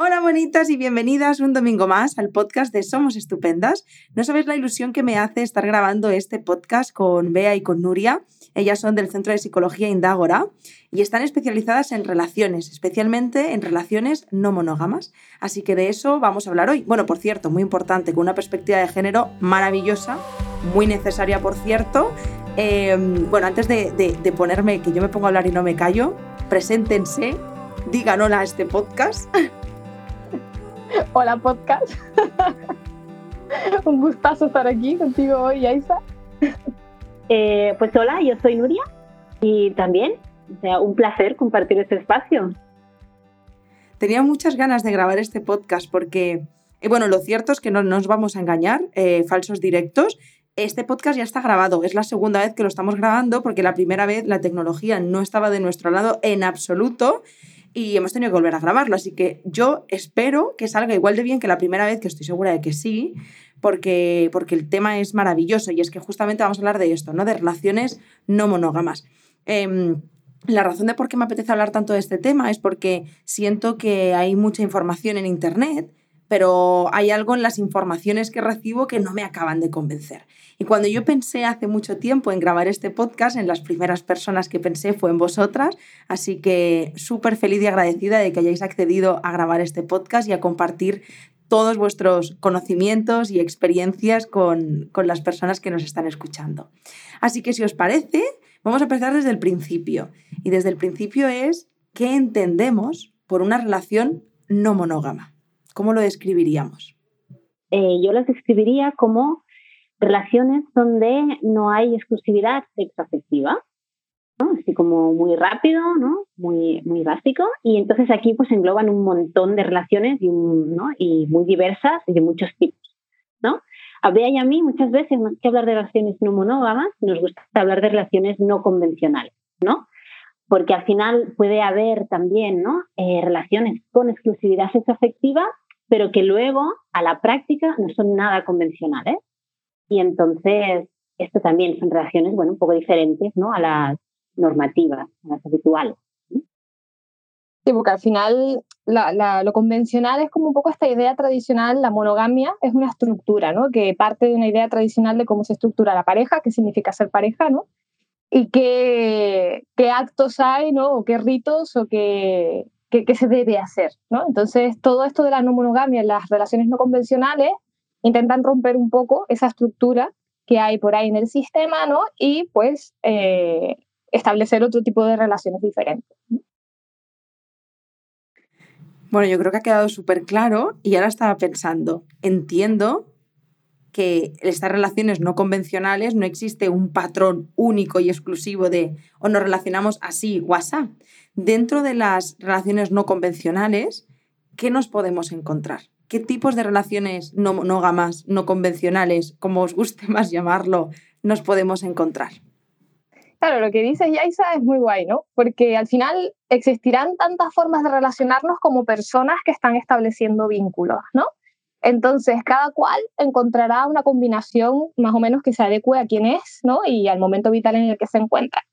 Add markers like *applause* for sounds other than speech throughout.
Hola bonitas y bienvenidas un domingo más al podcast de Somos Estupendas. No sabes la ilusión que me hace estar grabando este podcast con Bea y con Nuria. Ellas son del Centro de Psicología Indágora y están especializadas en relaciones, especialmente en relaciones no monógamas. Así que de eso vamos a hablar hoy. Bueno, por cierto, muy importante, con una perspectiva de género maravillosa, muy necesaria, por cierto. Em, bueno, antes de, de ponerme, que yo me pongo a hablar y no me callo, preséntense, digan hola a este podcast. *laughs* Hola podcast. *laughs* Un gustazo estar aquí contigo hoy, Aisa. Eh, pues hola, yo soy Nuria y también, o sea, un placer compartir este espacio. Tenía muchas ganas de grabar este podcast porque, eh, bueno, lo cierto es que no nos vamos a engañar, eh, falsos directos. Este podcast ya está grabado, es la segunda vez que lo estamos grabando porque la primera vez la tecnología no estaba de nuestro lado en absoluto y hemos tenido que volver a grabarlo. Así que yo espero que salga igual de bien que la primera vez, que estoy segura de que sí, porque, porque el tema es maravilloso y es que justamente vamos a hablar de esto, ¿no? De relaciones no monógamas. Em, la razón de por qué me apetece hablar tanto de este tema es porque siento que hay mucha información en Internet pero hay algo en las informaciones que recibo que no me acaban de convencer. Y cuando yo pensé hace mucho tiempo en grabar este podcast, en las primeras personas que pensé fue en vosotras, así que súper feliz y agradecida de que hayáis accedido a grabar este podcast y a compartir todos vuestros conocimientos y experiencias con, con las personas que nos están escuchando. Así que si os parece, vamos a empezar desde el principio. Y desde el principio es qué entendemos por una relación no monógama. ¿Cómo lo describiríamos? Eh, yo las describiría como relaciones donde no hay exclusividad sexoafectiva, ¿no? así como muy rápido, ¿no? muy, muy básico, y entonces aquí pues engloban un montón de relaciones y, ¿no? y muy diversas y de muchos tipos. ¿no? A Bea y a mí muchas veces, más que hablar de relaciones no monógamas, nos gusta hablar de relaciones no convencionales, ¿no? porque al final puede haber también ¿no? Eh, relaciones con exclusividad sexoafectiva pero que luego a la práctica no son nada convencionales. Y entonces, esto también son relaciones, bueno, un poco diferentes, ¿no? A las normativas, a las habituales. Sí, porque al final lo convencional es como un poco esta idea tradicional, la monogamia es una estructura, ¿no? Que parte de una idea tradicional de cómo se estructura la pareja, qué significa ser pareja, ¿no? Y qué, qué actos hay, ¿no? O qué ritos o qué, qué, se debe hacer, ¿no? Entonces, todo esto de la no monogamia las relaciones no convencionales intentan romper un poco esa estructura que hay por ahí en el sistema, ¿no? Y pues eh, establecer otro tipo de relaciones diferentes. Bueno, yo creo que ha quedado súper claro y ahora estaba pensando, entiendo que estas relaciones no convencionales no existe un patrón único y exclusivo de o nos relacionamos así o. Dentro de las relaciones no convencionales, ¿qué nos podemos encontrar? ¿Qué tipos de relaciones no monógamas, no convencionales, como os guste *laughs* más llamarlo, nos podemos encontrar? Claro, lo que dice Yaisa es muy guay, ¿no? Porque al final existirán tantas formas de relacionarnos como personas que están estableciendo vínculos, ¿no? Entonces, cada cual encontrará una combinación más o menos que se adecue a quién es, ¿no? Y al momento vital en el que se encuentra.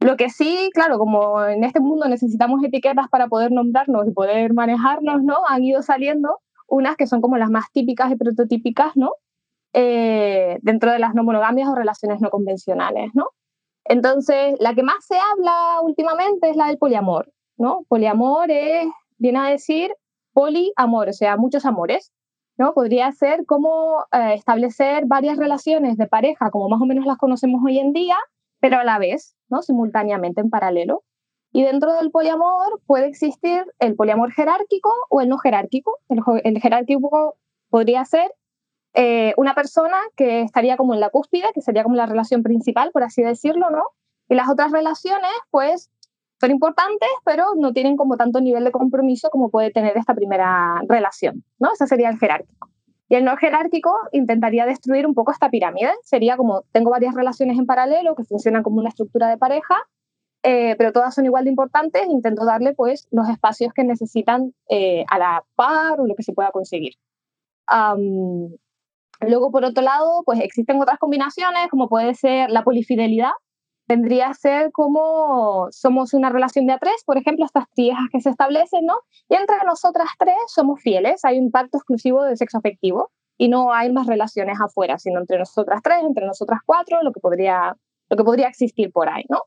Lo que sí, claro, como en este mundo necesitamos etiquetas para poder nombrarnos y poder manejarnos, ¿no? Han ido saliendo unas que son como las más típicas y prototípicas, ¿no? Eh, dentro de las no monogamias o relaciones no convencionales, ¿no? Entonces, la que más se habla últimamente es la del poliamor, ¿no? Poliamor es, viene a decir poliamor, o sea, muchos amores, ¿no? Podría ser como eh, establecer varias relaciones de pareja, como más o menos las conocemos hoy en día, pero a la vez, ¿no? Simultáneamente, en paralelo. Y dentro del poliamor puede existir el poliamor jerárquico o el no jerárquico. El, jerárquico podría ser eh, una persona que estaría como en la cúspide, que sería como la relación principal, por así decirlo, ¿no? Y las otras relaciones, pues, son importantes, pero no tienen como tanto nivel de compromiso como puede tener esta primera relación, ¿no? Ese sería el jerárquico. Y el no jerárquico intentaría destruir un poco esta pirámide. Sería como, tengo varias relaciones en paralelo que funcionan como una estructura de pareja, eh, pero todas son igual de importantes. Intento darle pues los espacios que necesitan eh, a la par o lo que se pueda conseguir. luego, por otro lado, pues existen otras combinaciones, como puede ser la polifidelidad, vendría a ser como somos una relación de a tres, por ejemplo, estas triejas que se establecen, ¿no? Y entre nosotras tres somos fieles, hay un pacto exclusivo de sexo afectivo y no hay más relaciones afuera, sino entre nosotras tres, entre nosotras cuatro, lo que podría, lo que podría existir por ahí, ¿no?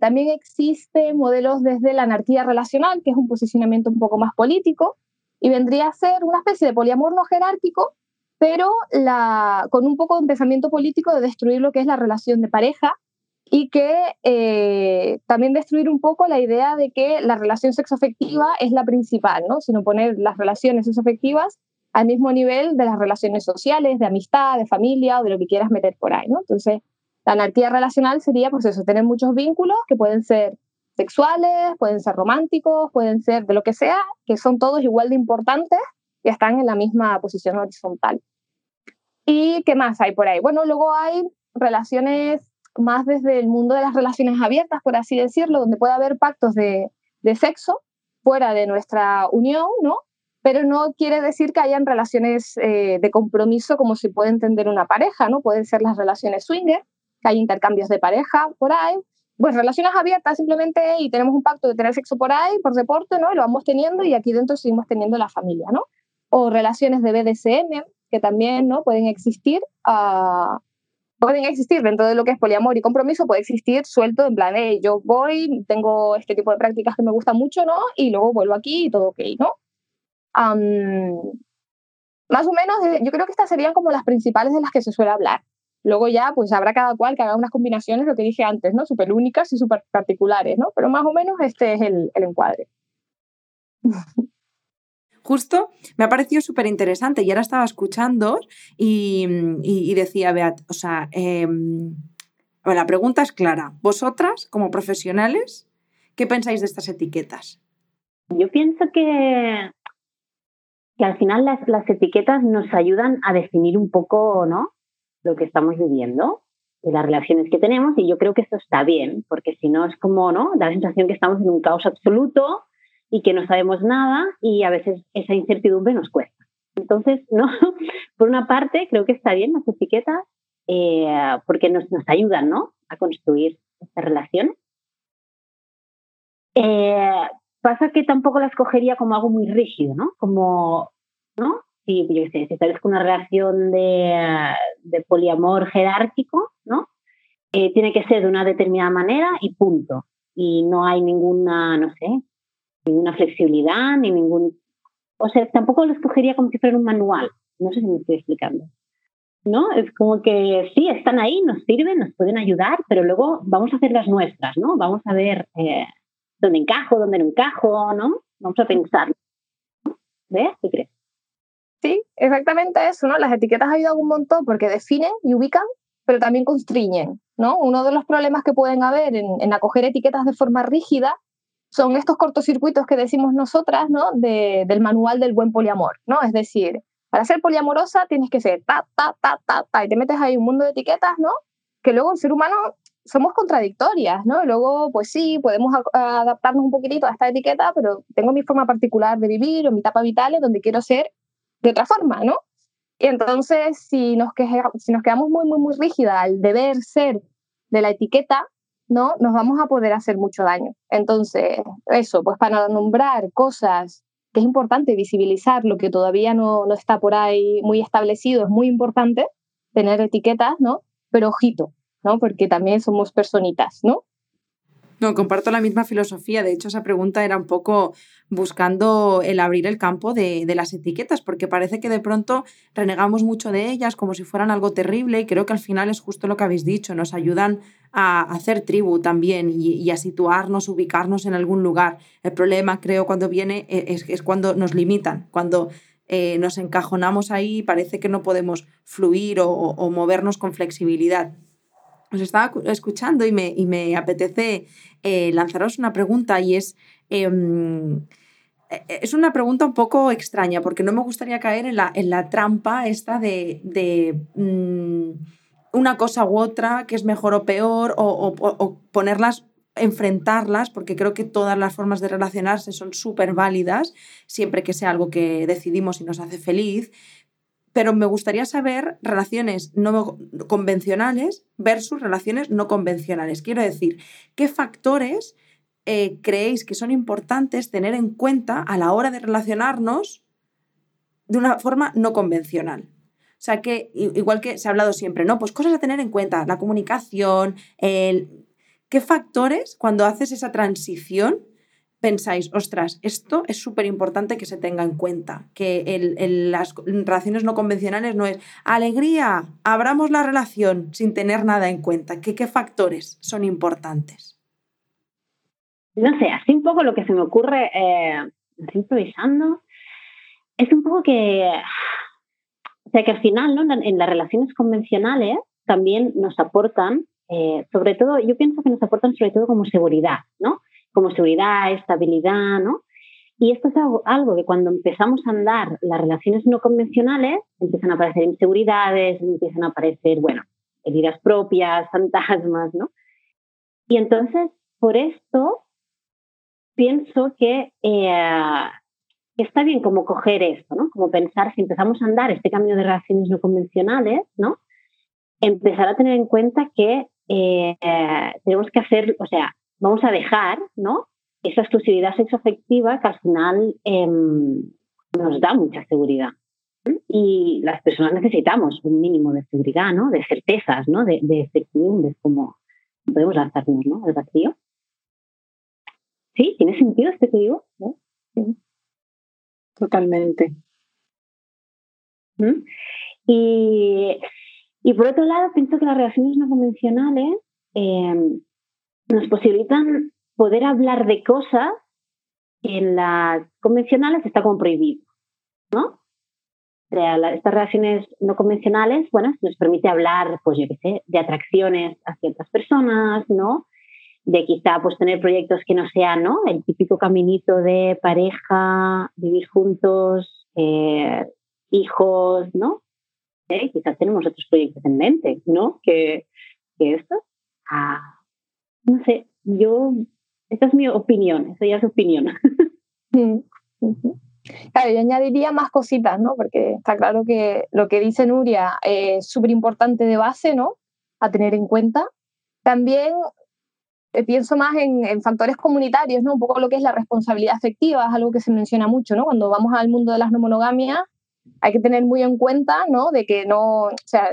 también existen modelos desde la anarquía relacional, que es un posicionamiento un poco más político, y vendría a ser una especie de poliamor no jerárquico, pero la, con un poco de pensamiento político de destruir lo que es la relación de pareja y que eh, también destruir un poco la idea de que la relación sexoafectiva es la principal, ¿no? sino poner las relaciones sexoafectivas al mismo nivel de las relaciones sociales, de amistad, de familia o de lo que quieras meter por ahí. ¿no? Entonces, la anarquía relacional sería, pues eso, tener muchos vínculos que pueden ser sexuales, pueden ser románticos, pueden ser de lo que sea, que son todos igual de importantes y están en la misma posición horizontal. ¿Y qué más hay por ahí? Bueno, luego hay relaciones más desde el mundo de las relaciones abiertas, por así decirlo, donde puede haber pactos de, sexo fuera de nuestra unión, ¿no? Pero no quiere decir que hayan relaciones eh, de compromiso como se puede entender una pareja, ¿no? Pueden ser las relaciones swinger, que hay intercambios de pareja por ahí. Pues relaciones abiertas simplemente y tenemos un pacto de tener sexo por ahí, por deporte, ¿no? Y lo vamos teniendo y aquí dentro seguimos teniendo la familia, ¿no? O relaciones de BDSM, que también, ¿no? Pueden existir. Uh, pueden existir dentro de lo que es poliamor y compromiso, puede existir suelto en plan, yo voy, tengo este tipo de prácticas que me gustan mucho, ¿no? Y luego vuelvo aquí y todo ok, ¿no? más o menos, eh, yo creo que estas serían como las principales de las que se suele hablar. Luego ya, pues habrá cada cual que haga unas combinaciones, lo que dije antes, ¿no? Súper únicas y súper particulares, ¿no? Pero más o menos este es el, el encuadre. *laughs* justo me ha parecido súper interesante y ahora estaba escuchando y, decía, Beat, o sea, em, la pregunta es clara. Vosotras, como profesionales, ¿qué pensáis de estas etiquetas? Yo pienso que, al final las, las etiquetas nos ayudan a definir un poco ¿no? lo que estamos viviendo y las relaciones que tenemos y yo creo que eso está bien, porque si no es como, ¿no? Da la sensación que estamos en un caos absoluto y que no sabemos nada y a veces esa incertidumbre nos cuesta. Entonces, *laughs* no, por una parte creo que está bien las etiquetas eh, porque nos, nos, ayudan ¿no? a construir esta relación. Eh, pasa que tampoco las cogería como algo muy rígido, ¿no? Como, ¿no? Si, yo sé, si con una relación de, de poliamor jerárquico, ¿no? Eh, tiene que ser de una determinada manera y punto. Y no hay ninguna, no sé, ninguna flexibilidad, ni ningún... O sea, tampoco lo escogería como si fuera un manual. No sé si me estoy explicando. ¿No? Es como que sí, están ahí, nos sirven, nos pueden ayudar, pero luego vamos a hacer las nuestras, ¿no? Vamos a ver eh, dónde encajo, dónde no encajo, ¿no? Vamos a pensar. ¿Ves? ¿Qué crees? Sí, exactamente eso, ¿no? Las etiquetas ayudan un montón porque definen y ubican, pero también constriñen, ¿no? Uno de los problemas que pueden haber en, en acoger etiquetas de forma rígida son estos cortocircuitos que decimos nosotras, ¿no? del manual del buen poliamor, ¿no? Es decir, para ser poliamorosa tienes que ser ta, ta, ta, ta, ta, y te metes ahí un mundo de etiquetas, ¿no? Que luego el ser humano somos contradictorias, ¿no? luego, pues sí, podemos adaptarnos un poquitito a esta etiqueta, pero tengo mi forma particular de vivir o mi etapa vital donde quiero ser de otra forma, ¿no? Y entonces, si nos, si nos quedamos muy, muy, muy rígida al deber ser de la etiqueta, ¿no? Nos vamos a poder hacer mucho daño. Entonces, eso, pues para nombrar cosas que es importante visibilizar lo que todavía no, no está por ahí muy establecido, es muy importante tener etiquetas, ¿no? Pero ojito, ¿no? Porque también somos personitas, ¿no? No, comparto la misma filosofía. De hecho, esa pregunta era un poco buscando el abrir el campo de, las etiquetas, porque parece que de pronto renegamos mucho de ellas como si fueran algo terrible y creo que al final es justo lo que habéis dicho, nos ayudan a hacer tribu también y, a situarnos, ubicarnos en algún lugar. El problema, creo, cuando viene e, es, cuando nos limitan, cuando eh, nos encajonamos ahí y parece que no podemos fluir o movernos con flexibilidad os estaba escuchando y me, y me apetece eh, lanzaros una pregunta y es, em, e, e, es una pregunta un poco extraña porque no me gustaría caer en la, en la trampa esta de, de mm, una cosa u otra que es mejor o peor o, o, ponerlas enfrentarlas, porque creo que todas las formas de relacionarse son súper válidas, siempre que sea algo que decidimos y nos hace feliz, pero me gustaría saber relaciones no convencionales versus relaciones no convencionales. Quiero decir, ¿qué factores eh, creéis que son importantes tener en cuenta a la hora de relacionarnos de una forma no convencional? O sea, que igual que se ha hablado siempre, ¿no? Pues cosas a tener en cuenta, la comunicación, el... ¿Qué factores cuando haces esa transición pensáis, ostras, esto es súper importante que se tenga en cuenta, que el, las relaciones no convencionales no es alegría, abramos la relación sin tener nada en cuenta. ¿Qué, qué factores son importantes? No sé, así un poco lo que se me ocurre, eh, improvisando, es un poco que, o sea, que al final, ¿no? en las relaciones convencionales también nos aportan, eh, sobre todo, yo pienso que nos aportan sobre todo como seguridad, ¿no? como seguridad, estabilidad, ¿no? Y esto es algo, que cuando empezamos a andar las relaciones no convencionales, empiezan a aparecer inseguridades, empiezan a aparecer, bueno, heridas propias, *laughs* fantasmas, ¿no? Y entonces, por esto, pienso que eh, está bien como coger esto, ¿no? Como pensar, si empezamos a andar este cambio de relaciones no convencionales, ¿no? Empezar a tener en cuenta que eh, tenemos que hacer, o sea, vamos a dejar, ¿no? Esa exclusividad sexoafectiva que al final em, nos da mucha seguridad. Y las personas necesitamos un mínimo de seguridad, ¿no? De certezas, ¿no? De, de certidumbres, como podemos lanzarnos, ¿no? Al vacío. ¿Sí? ¿Tiene sentido este que digo? Totalmente. ¿Mm? Y, y, por otro lado, pienso que las relaciones no convencionales eh, nos posibilitan poder hablar de cosas que en las convencionales está como prohibido, ¿no? Estas relaciones no convencionales, bueno, nos permite hablar, pues yo qué sé, de atracciones a ciertas personas, ¿no? De quizá pues tener proyectos que no sean, ¿no? El típico caminito de pareja, vivir juntos, eh, hijos, ¿no? ¿Eh? Quizás tenemos otros proyectos en mente, ¿no? Que, que esto. Ah, no sé, yo, esta es mi opinión, esa ya es opinión. *laughs* Mm, claro, yo añadiría más cositas, ¿no? Porque está claro que lo que dice Nuria es súper importante de base, ¿no? A tener en cuenta. También eh, pienso más en, factores comunitarios, ¿no? Un poco lo que es la responsabilidad afectiva, es algo que se menciona mucho, ¿no? Cuando vamos al mundo de las no monogamias, hay que tener muy en cuenta, ¿no? De que no, o sea,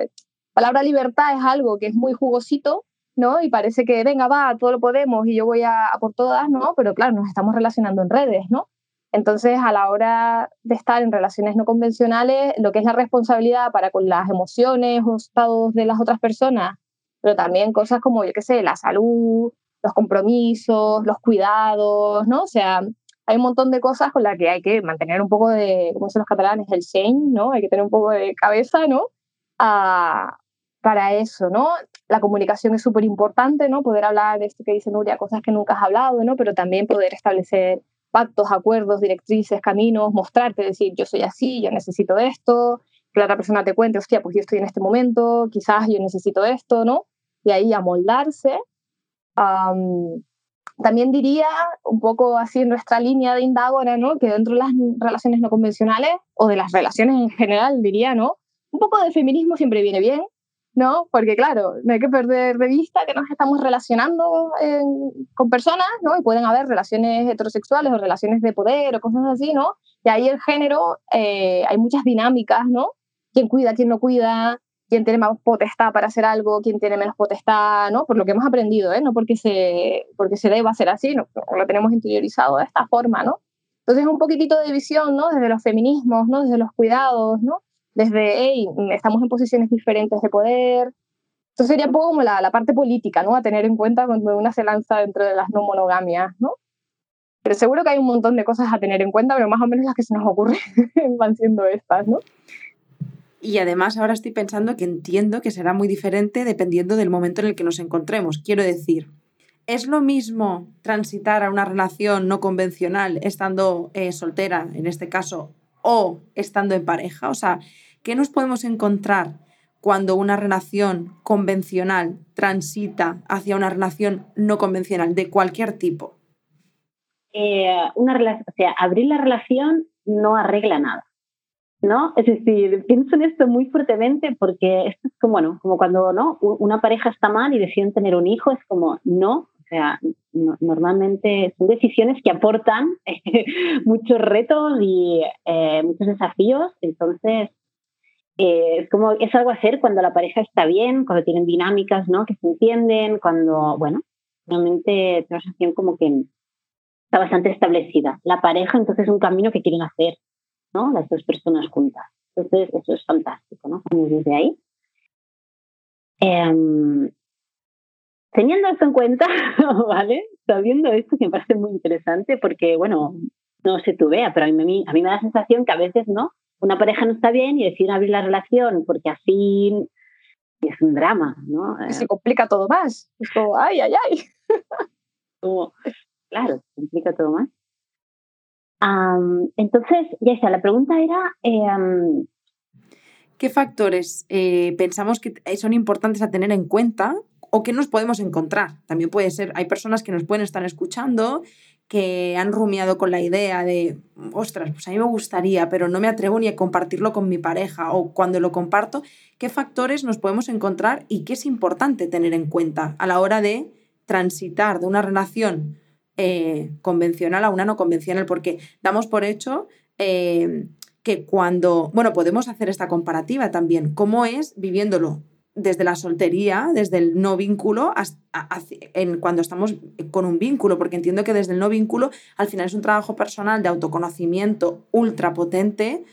palabra libertad es algo que es muy jugosito, ¿no? Y parece que, venga, va, todo lo podemos y yo voy a, por todas, ¿no? Pero claro, nos estamos relacionando en redes, ¿no? Entonces, a la hora de estar en relaciones no convencionales, lo que es la responsabilidad para con las emociones o estados de las otras personas, pero también cosas como, yo qué sé, la salud, los compromisos, los cuidados, ¿no? O sea, hay un montón de cosas con las que hay que mantener un poco de, como dicen los catalanes, el shen, ¿no? Hay que tener un poco de cabeza, ¿no? A, para eso, ¿no? La comunicación es súper importante, ¿no? Poder hablar de esto que dice Nuria, cosas que nunca has hablado, ¿no? Pero también poder establecer pactos, acuerdos, directrices, caminos, mostrarte, decir, yo soy así, yo necesito esto, que la otra persona te cuente, hostia, pues yo estoy en este momento, quizás yo necesito esto, ¿no? Y ahí amoldarse. También diría, un poco así en nuestra línea de indagora, ¿no? Que dentro de las relaciones no convencionales, o de las relaciones en general, diría, ¿no? Un poco de feminismo siempre viene bien, ¿no? Porque claro, no hay que perder de vista que nos estamos relacionando con personas, ¿no? Y pueden haber relaciones heterosexuales o relaciones de poder o cosas así, ¿no? Y ahí el género, eh, hay muchas dinámicas, ¿no? ¿Quién cuida, quién no cuida? ¿Quién tiene más potestad para hacer algo? ¿Quién tiene menos potestad? ¿no? Por lo que hemos aprendido, ¿eh? No porque se, porque se deba hacer así, ¿no? Lo tenemos interiorizado de esta forma, ¿no? Entonces un poquitito de visión, ¿no? Desde los feminismos, ¿no? Desde los cuidados, ¿no? desde, hey, estamos en posiciones diferentes de poder. Entonces sería un poco como la, la parte política, ¿no? A tener en cuenta cuando una se lanza dentro de las no monogamias, ¿no? Pero seguro que hay un montón de cosas a tener en cuenta, pero más o menos las que se nos ocurren *laughs* van siendo estas, ¿no? Y además ahora estoy pensando que entiendo que será muy diferente dependiendo del momento en el que nos encontremos. Quiero decir, ¿es lo mismo transitar a una relación no convencional estando eh, soltera, en este caso, o estando en pareja? O sea, ¿Qué nos podemos encontrar cuando una relación convencional transita hacia una relación no convencional de cualquier tipo? Eh, una o sea, abrir la relación no arregla nada. ¿No? Es decir, pienso en esto muy fuertemente porque es como, bueno, como cuando ¿no? una pareja está mal y deciden tener un hijo, es como, no, o sea, normalmente son decisiones que aportan *laughs* muchos retos y eh, muchos desafíos, entonces eh, es como, es algo a hacer cuando la pareja está bien, cuando tienen dinámicas, ¿no? Que se entienden, cuando, bueno, realmente la sensación como que está bastante establecida. La pareja, entonces, es un camino que quieren hacer ¿no? Las dos personas juntas. Entonces, eso es fantástico, ¿no? Desde ahí. Em, teniendo esto en cuenta, *laughs* ¿vale? Sabiendo esto que me parece muy interesante porque, bueno, no sé tú vea, pero a mí, a mí me da la sensación que a veces, ¿no? Una pareja no está bien y deciden abrir la relación porque así es un drama, ¿no? se complica todo más. Es como, ay, ay, ay. *laughs* claro, se complica todo más entonces, ya está, la pregunta era... Em, ¿Qué factores eh, pensamos que son importantes a tener en cuenta o que nos podemos encontrar? También puede ser, hay personas que nos pueden estar escuchando que han rumiado con la idea de, ostras, pues a mí me gustaría, pero no me atrevo ni a compartirlo con mi pareja o cuando lo comparto, ¿qué factores nos podemos encontrar y qué es importante tener en cuenta a la hora de transitar de una relación eh, convencional a una no convencional, porque damos por hecho eh, que cuando, bueno, podemos hacer esta comparativa también, cómo es viviéndolo desde la soltería, desde el no vínculo, hasta, en, cuando estamos con un vínculo, porque entiendo que desde el no vínculo al final es un trabajo personal de autoconocimiento ultra potente,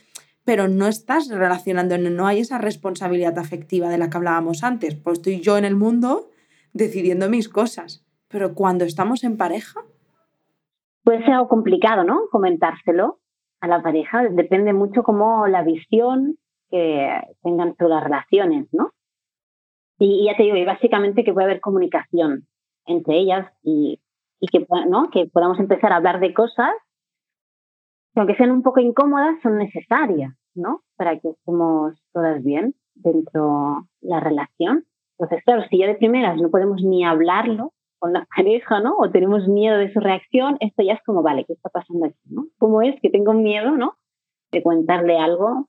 pero no estás relacionando, no hay esa responsabilidad afectiva de la que hablábamos antes, pues estoy yo en el mundo decidiendo mis cosas, pero cuando estamos en pareja, puede ser algo complicado, ¿no? Comentárselo a la pareja. Depende mucho cómo la visión que tengan sobre las relaciones, ¿no? Y, ya te digo, y básicamente que puede haber comunicación entre ellas y, que, ¿no? que podamos empezar a hablar de cosas que aunque sean un poco incómodas, son necesarias, ¿no? Para que estemos todas bien dentro de la relación. Entonces, claro, si ya de primeras no podemos ni hablarlo, con la pareja, ¿no? O tenemos miedo de su reacción, esto ya es como, vale, ¿qué está pasando aquí, no? ¿Cómo es que tengo miedo, ¿no? De contarle algo.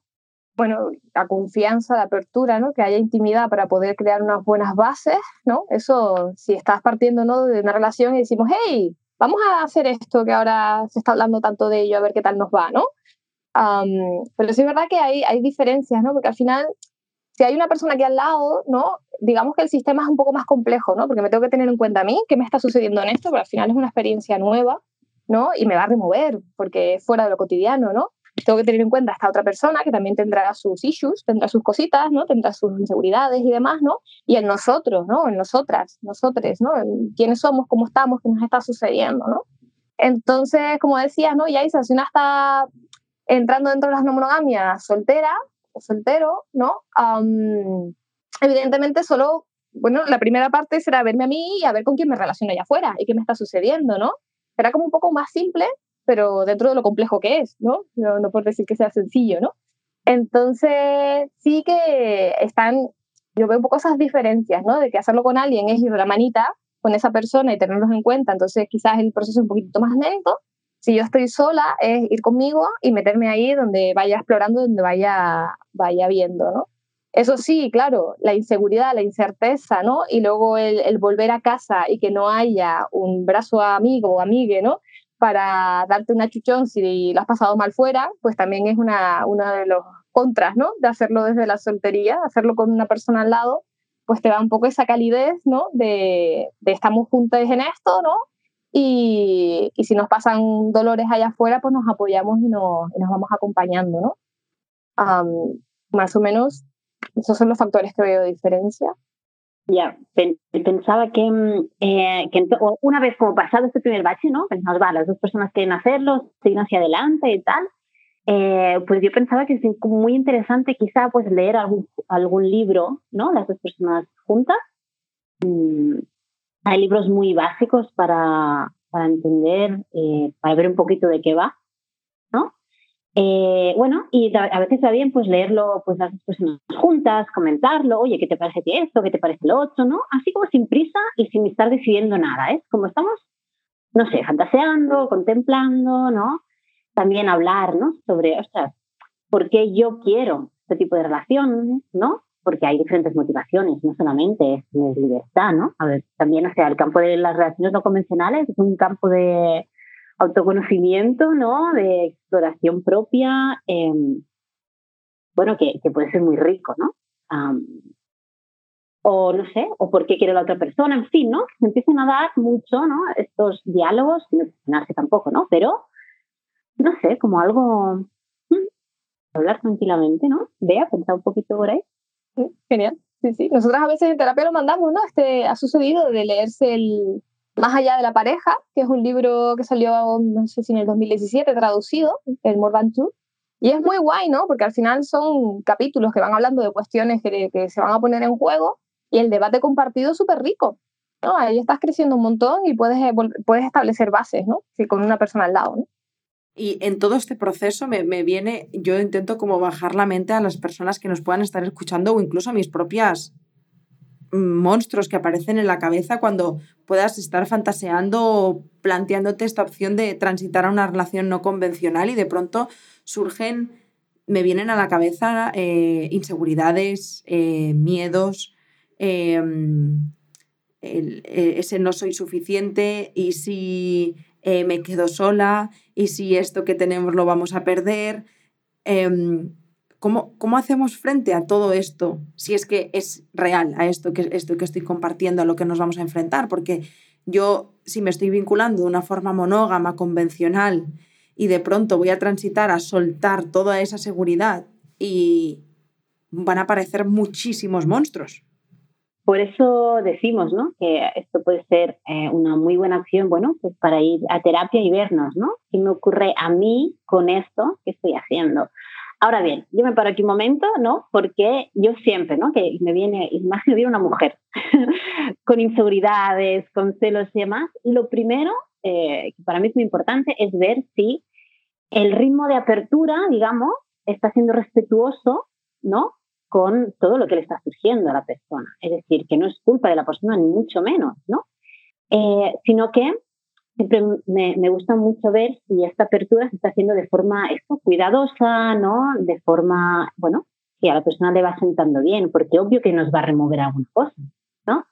Bueno, la confianza, la apertura, ¿no? Que haya intimidad para poder crear unas buenas bases, ¿no? Eso, si estás partiendo, ¿no? De una relación y decimos, hey, vamos a hacer esto que ahora se está hablando tanto de ello, a ver qué tal nos va, ¿no? pero sí es verdad que hay, hay diferencias, ¿no? Porque al final si hay una persona aquí al lado, ¿no? Digamos que el sistema es un poco más complejo, ¿no? Porque me tengo que tener en cuenta a mí qué me está sucediendo en esto, pero al final es una experiencia nueva, ¿no? Y me va a remover porque es fuera de lo cotidiano, ¿no? Tengo que tener en cuenta a esta otra persona que también tendrá sus issues, tendrá sus cositas, ¿no? Tendrá sus inseguridades y demás, ¿no? Y en nosotros, ¿no? En nosotras, nosotros, ¿no? En quiénes somos, cómo estamos, qué nos está sucediendo, ¿no? Entonces, como decía, ¿no? Ya si una está entrando dentro de las no monogamias soltera, soltero, ¿no? evidentemente solo, bueno, la primera parte será verme a mí y a ver con quién me relaciono allá afuera y qué me está sucediendo, ¿no? Será como un poco más simple, pero dentro de lo complejo que es, ¿no? No, no por decir que sea sencillo, ¿no? Entonces, sí que están, yo veo un poco esas diferencias, ¿no? De que hacerlo con alguien es ir de la manita con esa persona y tenerlos en cuenta, entonces quizás el proceso es un poquito más lento, si yo estoy sola, es ir conmigo y meterme ahí donde vaya explorando, donde vaya, vaya viendo, ¿no? Eso sí, claro, la inseguridad, la incerteza, ¿no? Y luego el, volver a casa y que no haya un brazo amigo o amigue, ¿no? Para darte una chuchón si lo has pasado mal fuera, pues también es una, una de los contras, ¿no? De hacerlo desde la soltería, hacerlo con una persona al lado, pues te da un poco esa calidez, ¿no? De, de estamos juntos en esto, ¿no? Y, y, si nos pasan dolores allá afuera, pues nos apoyamos y nos, y nos vamos acompañando, ¿no? más o menos, esos son los factores que veo de diferencia. Ya, pensaba que, mm, eh, que, una vez como pasado este primer bache, ¿no? Pensamos, va, las dos personas quieren hacerlo, siguen hacia adelante y tal. Eh, pues yo pensaba que es muy interesante quizá pues leer algún, algún libro, ¿no? Las dos personas juntas. Mm, hay libros muy básicos para, para entender, eh, para ver un poquito de qué va, ¿no? Eh, bueno, y a veces va bien pues leerlo pues las personas juntas, comentarlo, oye, ¿qué te parece esto? ¿Qué te parece lo otro? ¿no? Así como sin prisa y sin estar decidiendo nada, ¿eh? Como estamos, no sé, fantaseando, contemplando, ¿no? También hablar, ¿no? Sobre, ostras, por qué yo quiero este tipo de relación, ¿no? Porque hay diferentes motivaciones, no solamente es, libertad, ¿no? A ver, también, o sea, el campo de las relaciones no convencionales es un campo de autoconocimiento, ¿no? De exploración propia, em, bueno, que, puede ser muy rico, ¿no? o no sé, o por qué quiere la otra persona, en fin, ¿no? Se empiezan a dar mucho, ¿no? Estos diálogos, sin obsesionarse tampoco, ¿no? Pero, no sé, como algo, mm, hablar tranquilamente, ¿no? Vea, pensar un poquito por ahí. Genial, sí, sí. Nosotras a veces en terapia lo mandamos, ¿no? Este, ha sucedido de leerse el Más allá de la pareja, que es un libro que salió, no sé si en el 2017, traducido, el Than Two, y es muy guay, ¿no? Porque al final son capítulos que van hablando de cuestiones que, que se van a poner en juego y el debate compartido es súper rico. ¿no? Ahí estás creciendo un montón y puedes, eh, puedes establecer bases, ¿no? Sí, con una persona al lado, ¿no? Y en todo este proceso me, me, viene, yo intento como bajar la mente a las personas que nos puedan estar escuchando o incluso a mis propias monstruos que aparecen en la cabeza cuando puedas estar fantaseando o planteándote esta opción de transitar a una relación no convencional y de pronto surgen, me vienen a la cabeza eh, inseguridades, eh, miedos, Em, e, ese no soy suficiente y si eh, me quedo sola y si esto que tenemos lo vamos a perder. Em, ¿cómo, ¿Cómo hacemos frente a todo esto? Si es que es real a esto que, esto que estoy compartiendo, a lo que nos vamos a enfrentar, porque yo si me estoy vinculando de una forma monógama, convencional, y de pronto voy a transitar a soltar toda esa seguridad y van a aparecer muchísimos monstruos. Por eso decimos, ¿no? Que esto puede ser eh, una muy buena opción, bueno, pues para ir a terapia y vernos, ¿no? ¿Qué me ocurre a mí con esto que estoy haciendo? Ahora bien, yo me paro aquí un momento, ¿no? Porque yo siempre, ¿no? Que me viene, más una mujer *laughs* con inseguridades, con celos y demás. Lo primero, eh, que para mí es muy importante, es ver si el ritmo de apertura, digamos, está siendo respetuoso, ¿no? Con todo lo que le está surgiendo a la persona. Es decir, que no es culpa de la persona, ni mucho menos, ¿no? Eh, sino que siempre me, me, gusta mucho ver si esta apertura se está haciendo de forma esto, cuidadosa, ¿no? De forma, bueno, que a la persona le va sentando bien, porque obvio que nos va a remover alguna cosa, ¿no?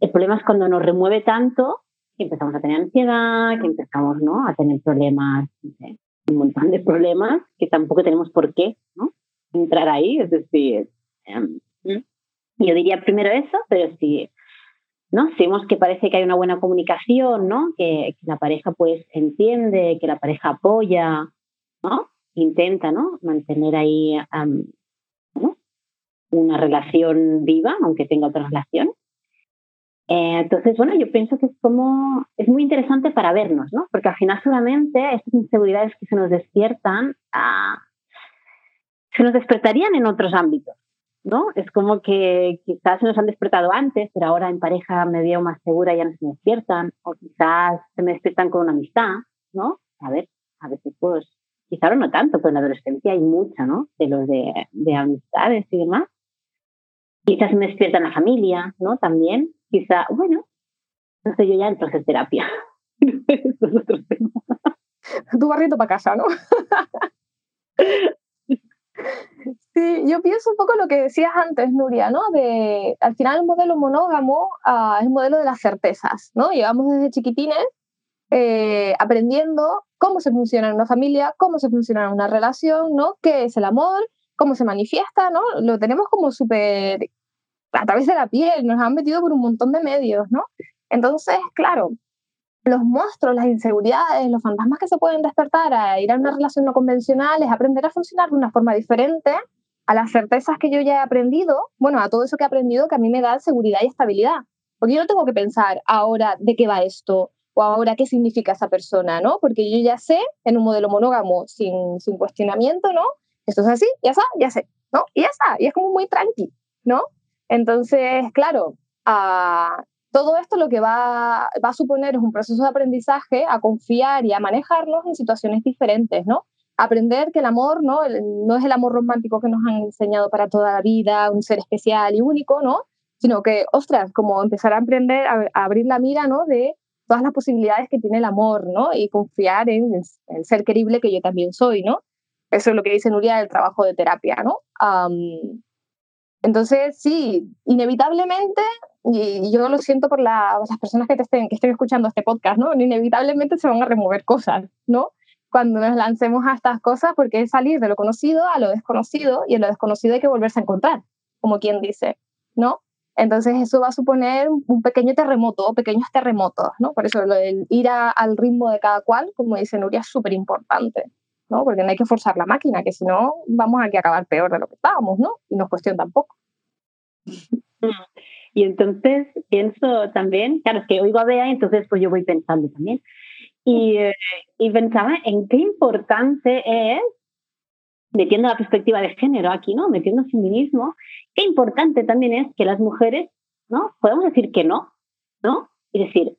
El problema es cuando nos remueve tanto que empezamos a tener ansiedad, que empezamos, ¿no? A tener problemas, un montón de problemas que tampoco tenemos por qué, ¿no? Entrar ahí, es decir, yo diría primero eso, pero si, ¿no? si vemos que parece que hay una buena comunicación, ¿no? que, la pareja pues entiende, que la pareja apoya, ¿no? intenta ¿no? mantener ahí una relación viva, aunque tenga otra relación. Eh, entonces, bueno, yo pienso que es como, es muy interesante para vernos, ¿no? Porque al final solamente estas inseguridades que se nos despiertan, ah, se nos despertarían en otros ámbitos, ¿no? Es como que quizás se nos han despertado antes, pero ahora en pareja me veo más segura y ya no se me despiertan, o quizás se me despiertan con una amistad, ¿no? A ver, a veces pues, quizás ahora no tanto, pero en la adolescencia hay mucha, ¿no? De los de, de amistades y demás. Quizás se me despierta en la familia, ¿no? También, quizá, bueno, no sé, yo ya entro en terapia. *laughs* Eso es otro tema. Tu barrito para casa, ¿no? *laughs* Sí, yo pienso un poco lo que decías antes, Nuria, ¿no? De, al final el modelo monógamo uh, es el modelo de las certezas, ¿no? Llevamos desde chiquitines eh, aprendiendo cómo se funciona en una familia, cómo se funciona en una relación, ¿no? ¿Qué es el amor? ¿Cómo se manifiesta, ¿no? Lo tenemos como súper a través de la piel, nos han metido por un montón de medios, ¿no? Entonces, claro, los monstruos, las inseguridades, los fantasmas que se pueden despertar a ir a una relación no convencional es aprender a funcionar de una forma diferente a las certezas que yo ya he aprendido, bueno, a todo eso que he aprendido que a mí me da seguridad y estabilidad. Porque yo no tengo que pensar ahora de qué va esto o ahora qué significa esa persona, ¿no? Porque yo ya sé en un modelo monógamo sin, sin cuestionamiento, ¿no? Esto es así, ya está, ya sé, ¿no? Y ya está, y es como muy tranqui, ¿no? Entonces, claro, a todo esto lo que va, a suponer es un proceso de aprendizaje a confiar y a manejarlos en situaciones diferentes, ¿no? aprender que el amor ¿no? no es el amor romántico que nos han enseñado para toda la vida, un ser especial y único, ¿no? Sino que, ostras, como empezar a aprender a, abrir la mira, ¿no? De todas las posibilidades que tiene el amor, ¿no? Y confiar en el, ser querible que yo también soy, ¿no? Eso es lo que dice Nuria del trabajo de terapia, ¿no? Entonces, sí, inevitablemente, y yo lo siento por las personas que, te estén, que estén escuchando este podcast, ¿no? Inevitablemente se van a remover cosas, ¿no? Cuando nos lancemos a estas cosas, porque es salir de lo conocido a lo desconocido, y en lo desconocido hay que volverse a encontrar, como quien dice, ¿no? Entonces eso va a suponer un pequeño terremoto, pequeños terremotos, ¿no? Por eso el ir al ritmo de cada cual, como dice Nuria, es súper importante. ¿No? Porque no hay que forzar la máquina, que si no vamos a acabar peor de lo que estábamos, ¿no? Y no es cuestión tampoco. Y entonces pienso también, claro, es que oigo a Bea y entonces pues yo voy pensando también. Y, eh, y pensaba en qué importante es, metiendo la perspectiva de género aquí, ¿no? Metiendo feminismo, qué importante también es que las mujeres, ¿no? Podemos decir que no, ¿no? Es decir,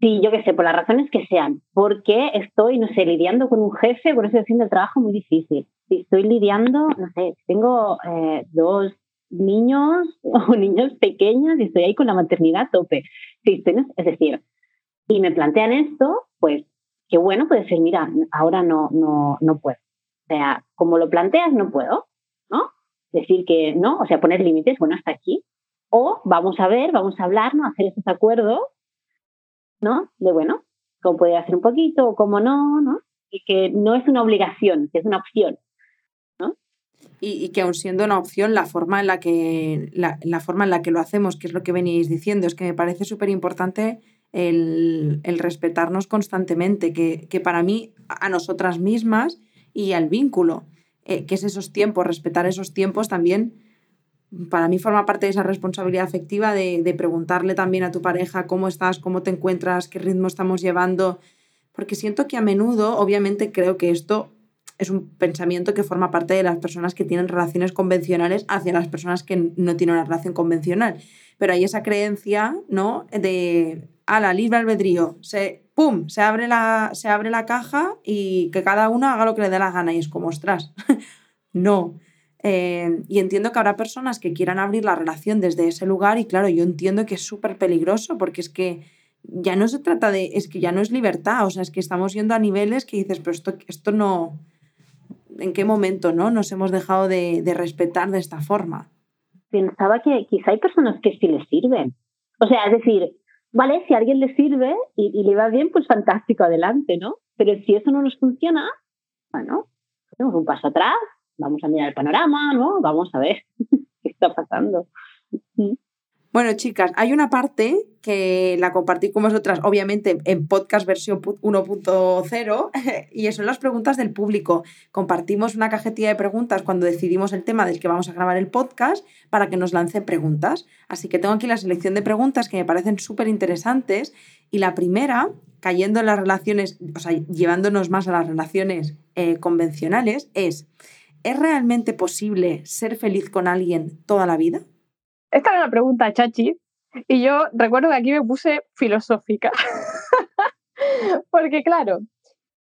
Sí, yo qué sé, por las razones que sean, porque estoy, no sé, lidiando con un jefe, por eso estoy haciendo el trabajo muy difícil. Si estoy lidiando, no sé, tengo eh, dos niños *laughs* o niños pequeños y estoy ahí con la maternidad a tope. Si es decir, y me plantean esto, pues qué bueno puede ser, mira, ahora no, no, no puedo. O sea, como lo planteas, no puedo, ¿no? Decir que no, o sea, poner límites, bueno, hasta aquí. O vamos a ver, vamos a hablar, ¿no? Hacer esos acuerdos ¿no? De bueno, cómo puede hacer un poquito o cómo no, ¿no? Y que no es una obligación, que es una opción, ¿no? Y, que aun siendo una opción, la forma en la que la, forma en la que lo hacemos, que es lo que veníais diciendo, es que me parece súper importante el, respetarnos constantemente, que, para mí, a nosotras mismas y al vínculo, eh, que es esos tiempos, respetar esos tiempos también para mí forma parte de esa responsabilidad afectiva de, preguntarle también a tu pareja cómo estás, cómo te encuentras, qué ritmo estamos llevando, porque siento que a menudo, obviamente creo que esto es un pensamiento que forma parte de las personas que tienen relaciones convencionales hacia las personas que no tienen una relación convencional. Pero hay esa creencia, ¿no? De, a la libre albedrío, se, ¡pum!, se abre, la, se abre la caja y que cada uno haga lo que le dé la gana y es como, ostras, *laughs* no. Eh, y entiendo que habrá personas que quieran abrir la relación desde ese lugar y claro, yo entiendo que es súper peligroso porque es que ya no se trata de, es que ya no es libertad, o sea, es que estamos yendo a niveles que dices, pero esto, esto no, ¿en qué momento no nos hemos dejado de, respetar de esta forma? Pensaba que quizá hay personas que sí les sirven. O sea, es decir, vale, si a alguien le sirve y, y le va bien, pues fantástico, adelante, ¿no? Pero si eso no nos funciona, bueno, hacemos un paso atrás vamos a mirar el panorama, ¿no? Vamos a ver *laughs* qué está pasando. Bueno, chicas, hay una parte que la compartí con vosotras, obviamente, en podcast versión 1.0, *laughs* y son las preguntas del público. Compartimos una cajetilla de preguntas cuando decidimos el tema del que vamos a grabar el podcast para que nos lancen preguntas. Así que tengo aquí la selección de preguntas que me parecen súper interesantes. Y la primera, cayendo en las relaciones, o sea, llevándonos más a las relaciones eh, convencionales, es. ¿Es realmente posible ser feliz con alguien toda la vida? Esta era una pregunta, Chachi, y yo recuerdo que aquí me puse filosófica. *laughs* Porque claro,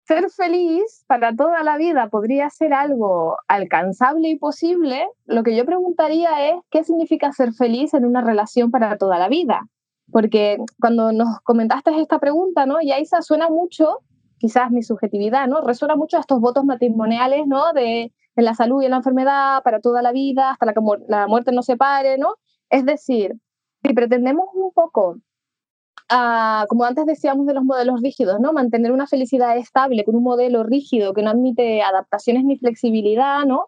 ser feliz para toda la vida podría ser algo alcanzable y posible. Lo que yo preguntaría es, ¿qué significa ser feliz en una relación para toda la vida? Porque cuando nos comentaste esta pregunta, ¿no? Yaisa suena mucho, quizás mi subjetividad, ¿no? Resuena mucho a estos votos matrimoniales, ¿no? De en la salud y en la enfermedad, para toda la vida, hasta la que la muerte nos separe, ¿no? Es decir, si pretendemos un poco, ah, como antes decíamos de los modelos rígidos, ¿no? Mantener una felicidad estable con un modelo rígido que no admite adaptaciones ni flexibilidad, ¿no?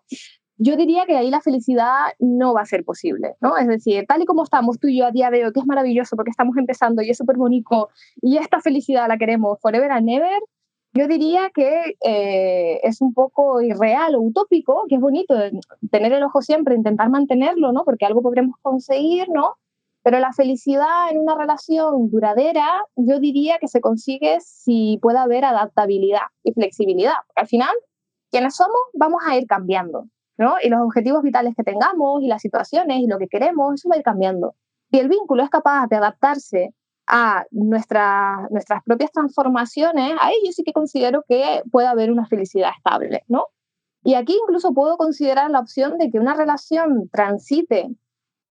Yo diría que ahí la felicidad no va a ser posible, ¿no? Es decir, tal y como estamos tú y yo a día de hoy, que es maravilloso porque estamos empezando y es súper bonito y esta felicidad la queremos forever and ever, yo diría que eh, es un poco irreal o utópico, que es bonito tener el ojo siempre, intentar mantenerlo, ¿no? Porque algo podremos conseguir, ¿no? Pero la felicidad en una relación duradera, yo diría que se consigue si puede haber adaptabilidad y flexibilidad. Porque al final, quienes somos, vamos a ir cambiando, ¿no? Y los objetivos vitales que tengamos y las situaciones y lo que queremos, eso va a ir cambiando. Si el vínculo es capaz de adaptarse a nuestras propias transformaciones, ahí yo sí que considero que puede haber una felicidad estable, ¿no? Y aquí incluso puedo considerar la opción de que una relación transite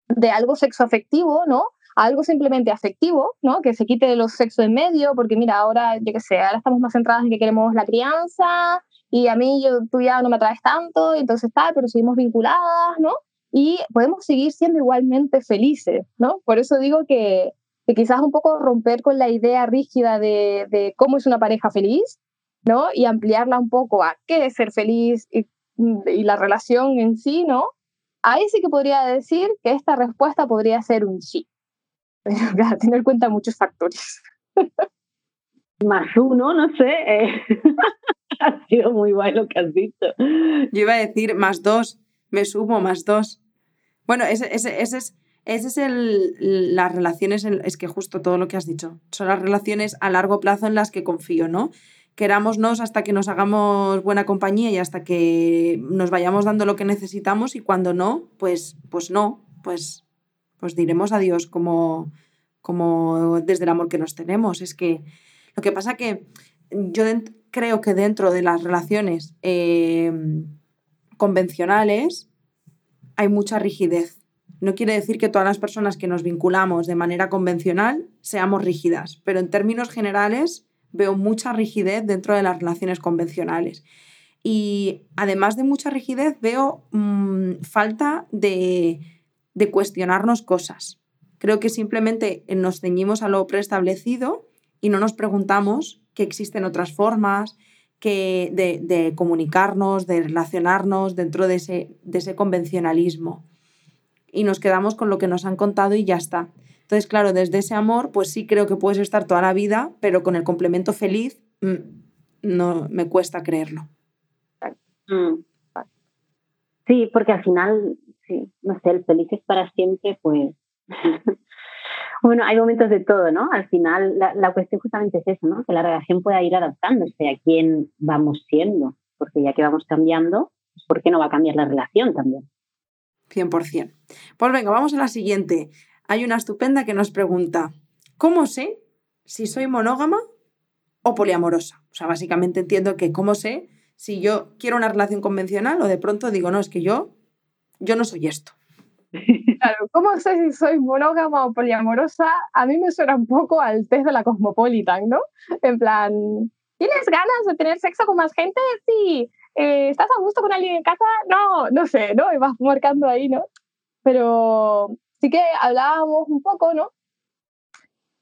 de algo sexoafectivo, ¿no? A algo simplemente afectivo, ¿no? Que se quite los sexos en medio, porque mira, ahora, yo qué sé, ahora estamos más centradas en que queremos la crianza y a mí yo, tú ya no me atraes tanto, entonces tal, pero seguimos vinculadas, ¿no? Y podemos seguir siendo igualmente felices, ¿no? Por eso digo que, que quizás un poco romper con la idea rígida de, de, cómo es una pareja feliz, ¿no? Y ampliarla un poco a qué es ser feliz y, y la relación en sí, ¿no? Ahí sí que podría decir que esta respuesta podría ser un sí. *laughs* Pero claro, tener en cuenta muchos factores. Más uno, no sé. Eh. *laughs* ha sido muy guay lo que has dicho. Yo iba a decir más dos, me sumo más dos. Bueno, ese, ese, ese es, ese es el, las relaciones, es que justo todo lo que has dicho, son las relaciones a largo plazo en las que confío, ¿no? Querámonos hasta que nos hagamos buena compañía y hasta que nos vayamos dando lo que necesitamos y cuando no, pues, pues no, pues, pues diremos adiós como, como desde el amor que nos tenemos. Es que lo que pasa que yo creo que dentro de las relaciones eh, convencionales hay mucha rigidez. No quiere decir que todas las personas que nos vinculamos de manera convencional seamos rígidas, pero en términos generales veo mucha rigidez dentro de las relaciones convencionales. Y además de mucha rigidez, veo mm, falta de, de cuestionarnos cosas. Creo que simplemente nos ceñimos a lo preestablecido y no nos preguntamos que existen otras formas que de, comunicarnos, de relacionarnos dentro de ese, de ese convencionalismo. Y nos quedamos con lo que nos han contado y ya está. Entonces, claro, desde ese amor, pues sí creo que puedes estar toda la vida, pero con el complemento feliz mm, no me cuesta creerlo. Mm. Sí, porque al final, no sé, el feliz es para siempre, pues *laughs* Bueno, hay momentos de todo, ¿no? Al final, la, cuestión justamente es eso, ¿no? Que la relación pueda ir adaptándose a quién vamos siendo, porque ya que vamos cambiando, pues, ¿por qué no va a cambiar la relación también? 100%. Pues venga, vamos a la siguiente. Hay una estupenda que nos pregunta, ¿cómo sé si soy monógama o poliamorosa? O sea, básicamente entiendo que cómo sé si yo quiero una relación convencional o de pronto digo, no, es que yo, yo no soy esto. *laughs* Claro, ¿cómo sé si soy monógama o poliamorosa? A mí me suena un poco al test de la Cosmopolitan, ¿no? En plan, ¿tienes ganas de tener sexo con más gente? Sí. Eh, ¿Estás a gusto con alguien en casa? No, no sé, ¿no? Y vas marcando ahí, ¿no? Pero sí que hablábamos un poco, ¿no?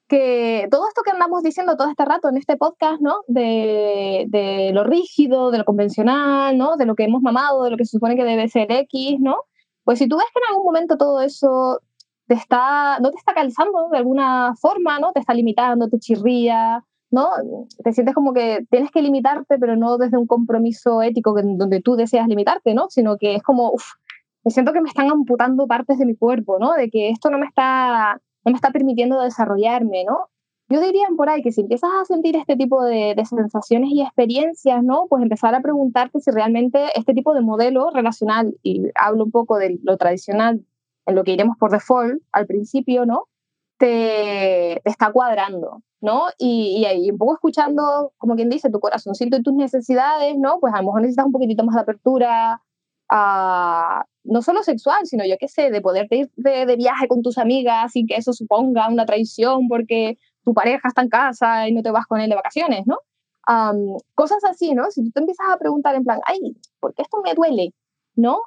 Que todo esto que andamos diciendo todo este rato en este podcast, ¿no? De, de lo rígido, de lo convencional, ¿no? De lo que hemos mamado, de lo que se supone que debe ser X, ¿no? Pues si tú ves que en algún momento todo eso te está, no te está calzando de alguna forma, ¿no? Te está limitando, te chirría, ¿no? Te sientes como que tienes que limitarte, pero no desde un compromiso ético donde tú deseas limitarte, ¿no? Sino que es como, uff, me siento que me están amputando partes de mi cuerpo, ¿no? De que esto no me está, no me está permitiendo desarrollarme, ¿no? Yo diría por ahí que si empiezas a sentir este tipo de, sensaciones y experiencias, ¿no? Pues empezar a preguntarte si realmente este tipo de modelo relacional, y hablo un poco de lo tradicional, en lo que iremos por default al principio, ¿no? Te, te está cuadrando, ¿no? Y, y, ahí un poco escuchando, como quien dice, tu corazoncito y tus necesidades, ¿no? Pues a lo mejor necesitas un poquitito más de apertura, a, no solo sexual, sino yo qué sé, de poder ir de, viaje con tus amigas sin que eso suponga una traición porque tu pareja está en casa y no te vas con él de vacaciones, ¿no? cosas así, ¿no? Si tú te empiezas a preguntar en plan, ay, ¿por qué esto me duele? ¿No?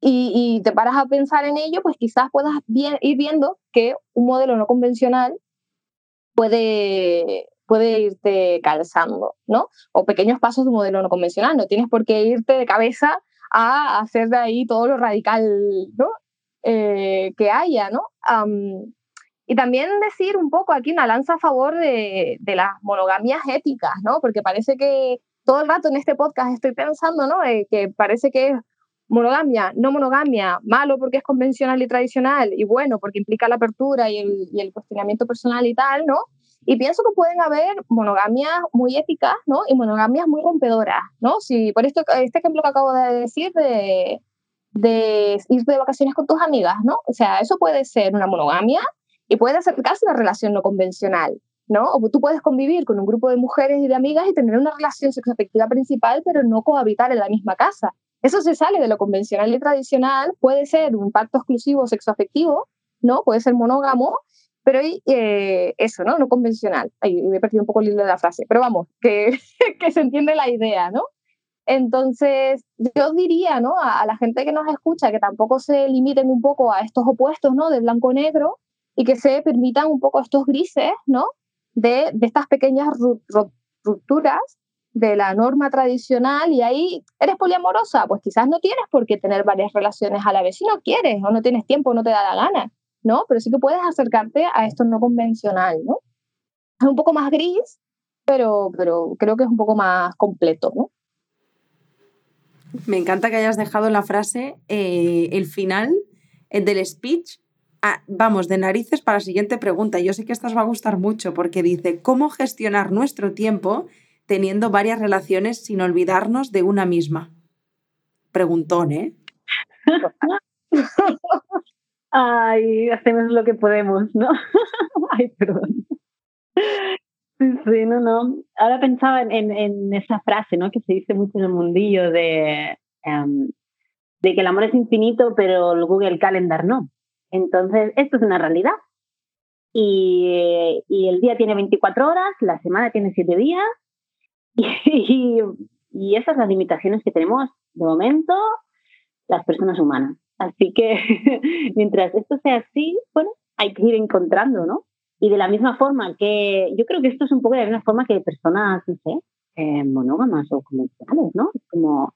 y, y, te paras a pensar en ello, pues quizás puedas ir viendo que un modelo no convencional puede, puede irte calzando, ¿no? O pequeños pasos de un modelo no convencional. No tienes por qué irte de cabeza a hacer de ahí todo lo radical, ¿no? Eh, que haya, ¿no? Y también decir un poco aquí una lanza a favor de, de, las monogamias éticas, ¿no? Porque parece que todo el rato en este podcast estoy pensando, ¿no? que parece que monogamia, no monogamia, malo porque es convencional y tradicional, y bueno porque implica la apertura y el, y cuestionamiento personal y tal, ¿no? Y pienso que pueden haber monogamias muy éticas, ¿no? Y monogamias muy rompedoras, ¿no? Si por esto, este ejemplo que acabo de decir de, de ir de vacaciones con tus amigas, ¿no? O sea, eso puede ser una monogamia y puede acercarse a una relación no convencional, ¿no? O tú puedes convivir con un grupo de mujeres y de amigas y tener una relación sexoafectiva principal, pero no cohabitar en la misma casa. Eso se sale de lo convencional y tradicional, puede ser un pacto exclusivo sexoafectivo, ¿no? Puede ser monógamo, Pero eh, eso, ¿no? No convencional. Ay, me he perdido un poco el hilo de la frase, pero vamos, *laughs* que, se entiende la idea, ¿no? Entonces, yo diría, ¿no? A, a, la gente que nos escucha que tampoco se limiten un poco a estos opuestos, ¿no? De blanco-negro y que se permitan un poco estos grises, ¿no? De, de estas pequeñas rupturas de la norma tradicional y ahí eres poliamorosa, pues quizás no tienes por qué tener varias relaciones a la vez si no quieres o no tienes tiempo no te da la gana, ¿no? Pero sí que puedes acercarte a esto no convencional, ¿no? Es un poco más gris, pero, pero creo que es un poco más completo, ¿no? Me encanta que hayas dejado la frase, eh, el final el del speech. Ah, vamos, de narices para la siguiente pregunta. Yo sé que esta os va a gustar mucho porque dice, ¿cómo gestionar nuestro tiempo teniendo varias relaciones sin olvidarnos de una misma? Preguntón, ¿eh? *laughs* Ay, hacemos lo que podemos, ¿no? *laughs* Ay, perdón. Sí, no, no. Ahora pensaba en, esa frase, ¿no? Que se dice mucho en el mundillo de, um, de que el amor es infinito, pero el Google Calendar no. Entonces, esto es una realidad. Y, y el día tiene 24 horas, la semana tiene 7 días, y, esas son las limitaciones que tenemos de momento las personas humanas. Así que *laughs* mientras esto sea así, bueno, hay que ir encontrando, ¿no? Y de la misma forma que, yo creo que esto es un poco de la misma forma que personas, no sé, eh, monógamas o convencionales, ¿no? Es como,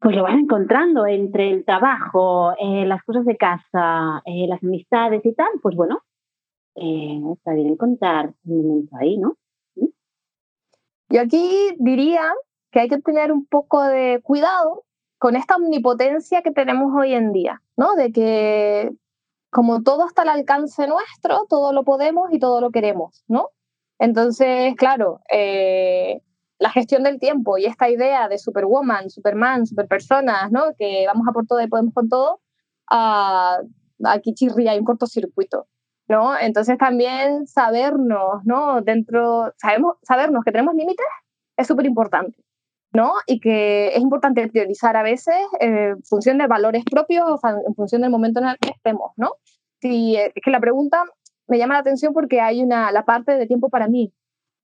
pues lo vas encontrando entre el trabajo, eh, las cosas de casa, eh, las amistades y tal, pues bueno, está bien encontrar un momento ahí, ¿no? Yo aquí diría que hay que tener un poco de cuidado con esta omnipotencia que tenemos hoy en día, ¿no? De que como todo está al alcance nuestro, todo lo podemos y todo lo queremos, ¿no? Entonces, claro, eh, la gestión del tiempo y esta idea de superwoman, superman, superpersonas, ¿no? Que vamos a por todo y podemos con todo, uh, aquí chirría, hay un cortocircuito, ¿no? Entonces también sabernos, ¿no? Dentro, sabemos, sabernos que tenemos límites es súper importante, ¿no? Y que es importante priorizar a veces eh, en función de valores propios o en función del momento en el que estemos, ¿no? Si, es que la pregunta me llama la atención porque hay una, la parte de tiempo para mí,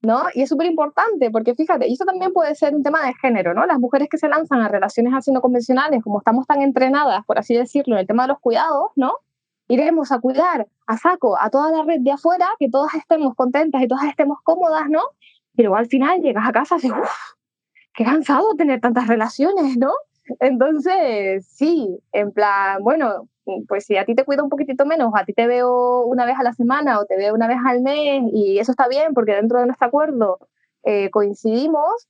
¿no? Y es súper importante porque fíjate, y eso también puede ser un tema de género, ¿no? Las mujeres que se lanzan a relaciones así no convencionales, como estamos tan entrenadas, por así decirlo, en el tema de los cuidados, ¿no? Iremos a cuidar a saco a toda la red de afuera, que todas estemos contentas y todas estemos cómodas, ¿no? Pero al final llegas a casa y dices, uff, qué cansado tener tantas relaciones, ¿no? Entonces, sí, en plan, bueno, pues si a ti te cuido un poquitito menos, a ti te veo una vez a la semana o te veo una vez al mes y eso está bien porque dentro de nuestro acuerdo eh, coincidimos,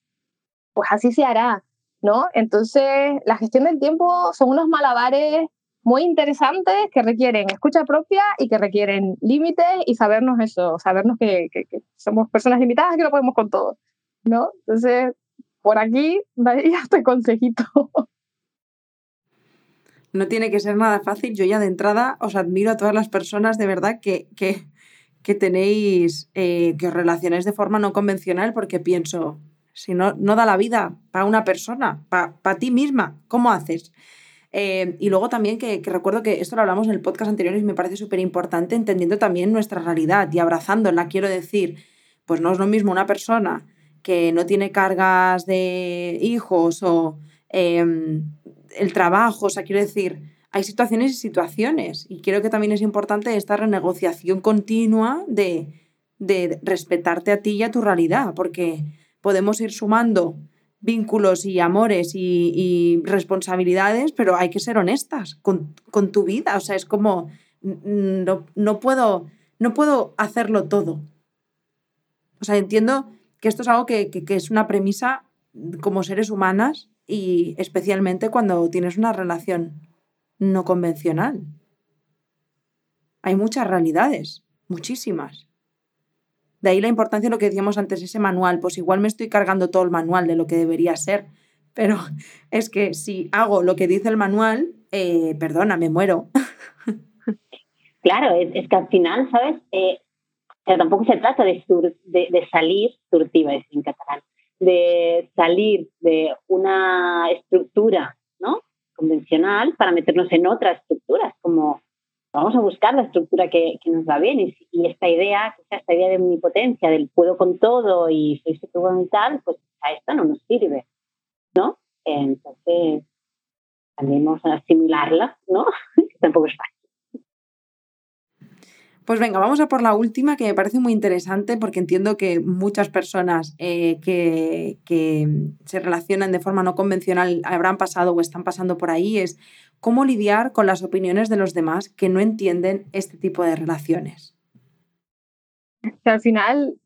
pues así se hará, ¿no? Entonces, la gestión del tiempo son unos malabares muy interesantes que requieren escucha propia y que requieren límites y sabernos eso, sabernos que, que, que somos personas limitadas que no podemos con todo, ¿no? Entonces, por aquí daría *laughs* este consejito. No tiene que ser nada fácil. Yo ya de entrada os admiro a todas las personas de verdad que, que, que tenéis, eh, que os relacionáis de forma no convencional porque pienso, si no, no da la vida para una persona, para pa ti misma, ¿cómo haces? Eh, y luego también que, recuerdo que esto lo hablamos en el podcast anterior y me parece súper importante entendiendo también nuestra realidad y abrazándola. Quiero decir, pues no es lo mismo una persona que no tiene cargas de hijos o eh, el trabajo, o sea, quiero decir, hay situaciones y situaciones y creo que también es importante esta renegociación continua de, de respetarte a ti y a tu realidad, porque podemos ir sumando vínculos y amores y, responsabilidades, pero hay que ser honestas con, con, tu vida, o sea, es como, no, no, puedo, no puedo hacerlo todo. O sea, entiendo que esto es algo que, que, que es una premisa como seres humanas y especialmente cuando tienes una relación no convencional. Hay muchas realidades, muchísimas. De ahí la importancia de lo que decíamos antes, ese manual. Pues igual me estoy cargando todo el manual de lo que debería ser, pero *laughs* es que si hago lo que dice el manual, eh, perdona, me muero. *laughs* Claro, es, que al final, ¿sabes? Eh, pero tampoco se trata de, sur, de, salir, surtiva en catalán, de salir de una estructura ¿no? convencional para meternos en otras estructuras, como vamos a buscar la estructura que, nos va bien y, esta idea, esta idea de omnipotencia, del puedo con todo y soy súper y tal, pues a esta no nos sirve, ¿no? Entonces, tendemos a asimilarla, ¿no? *laughs* tampoco es fácil. Pues venga, vamos a por la última que me parece muy interesante porque entiendo que muchas personas eh, que, se relacionan de forma no convencional habrán pasado o están pasando por ahí, es cómo lidiar con las opiniones de los demás que no entienden este tipo de relaciones. Que al final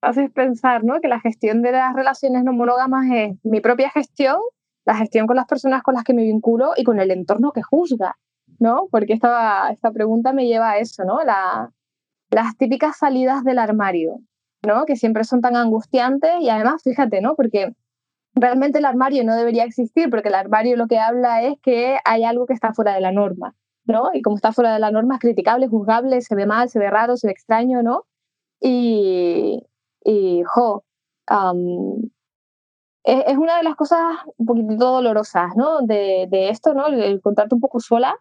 haces pensar ¿no? que la gestión de las relaciones no monógamas es mi propia gestión, la gestión con las personas con las que me vinculo y con el entorno que juzga. ¿No? Porque esta, esta pregunta me lleva a eso, ¿no? La, las típicas salidas del armario, ¿no? Que siempre son tan angustiantes y además, fíjate, ¿no? Porque realmente el armario no debería existir porque el armario lo que habla es que hay algo que está fuera de la norma, ¿no? Y como está fuera de la norma es criticable, juzgable, se ve mal, se ve raro, se ve extraño, ¿no? Y, y jo, es, una de las cosas un poquitito dolorosas, ¿no? De, de esto, ¿no? El, el contarte un poco sola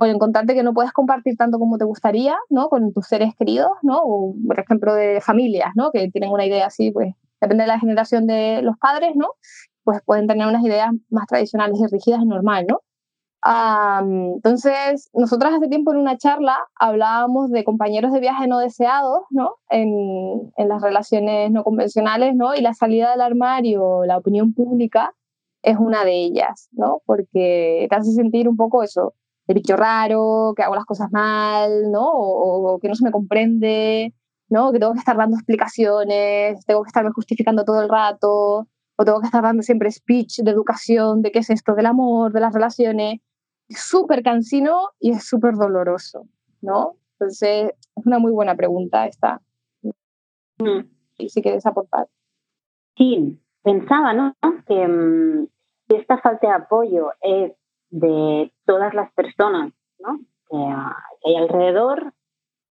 o encontrarte que no puedes compartir tanto como te gustaría, ¿no? Con tus seres queridos, ¿no? O, por ejemplo, de familias, ¿no? Que tienen una idea así, pues, depende de la generación de los padres, ¿no? Pues pueden tener unas ideas más tradicionales y rígidas y normal, ¿no? entonces, nosotras hace tiempo en una charla hablábamos de compañeros de viaje no deseados, ¿no? En, en las relaciones no convencionales, ¿no? Y la salida del armario, la opinión pública, es una de ellas, ¿no? Porque te hace sentir un poco eso, de bicho raro, que hago las cosas mal, ¿no? O, que no se me comprende, ¿no? Que tengo que estar dando explicaciones, tengo que estarme justificando todo el rato, o tengo que estar dando siempre speech de educación, de qué es esto del amor, de las relaciones. Es súper cansino y es súper doloroso, ¿no? Entonces, es una muy buena pregunta esta. Mm. Si quieres aportar. Sí, pensaba, ¿no? Que si esta falta de apoyo es de todas las personas ¿no? que, hay alrededor,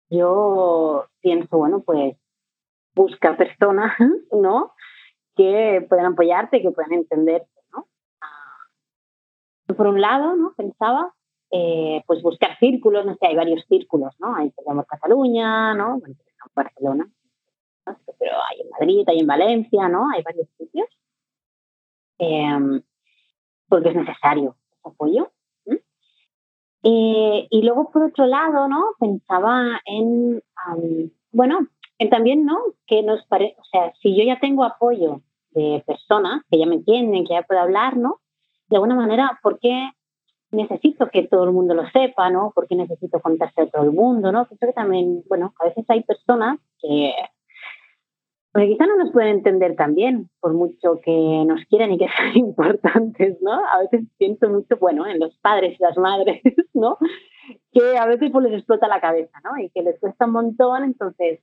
yo pienso, bueno, pues busca personas *laughs* ¿no? que puedan apoyarte, que puedan entenderte. ¿no? Por un lado, ¿no? pensaba, eh, pues buscar círculos, no sé, hay varios círculos, ¿no? Hay Cataluña, ¿no? Bueno, Barcelona, pero hay en Madrid, hay en Valencia, ¿no? Hay varios sitios. Em, porque es necesario, apoyo. Eh, y luego, por otro lado, ¿no? Pensaba en, bueno, en también, ¿no? Que nos o sea, si yo ya tengo apoyo de personas que ya me entienden, que ya puedo hablar, ¿no? De alguna manera, ¿por qué necesito que todo el mundo lo sepa, ¿no? ¿Por qué necesito contarse a todo el mundo, ¿no? Creo que también, bueno, a veces hay personas que porque quizá no nos pueden entender también, por mucho que nos quieran y que *laughs* sean importantes, ¿no? A veces siento mucho, bueno, en los padres y las madres, *laughs* ¿no? Que a veces pues les explota la cabeza, ¿no? Y que les cuesta un montón, entonces,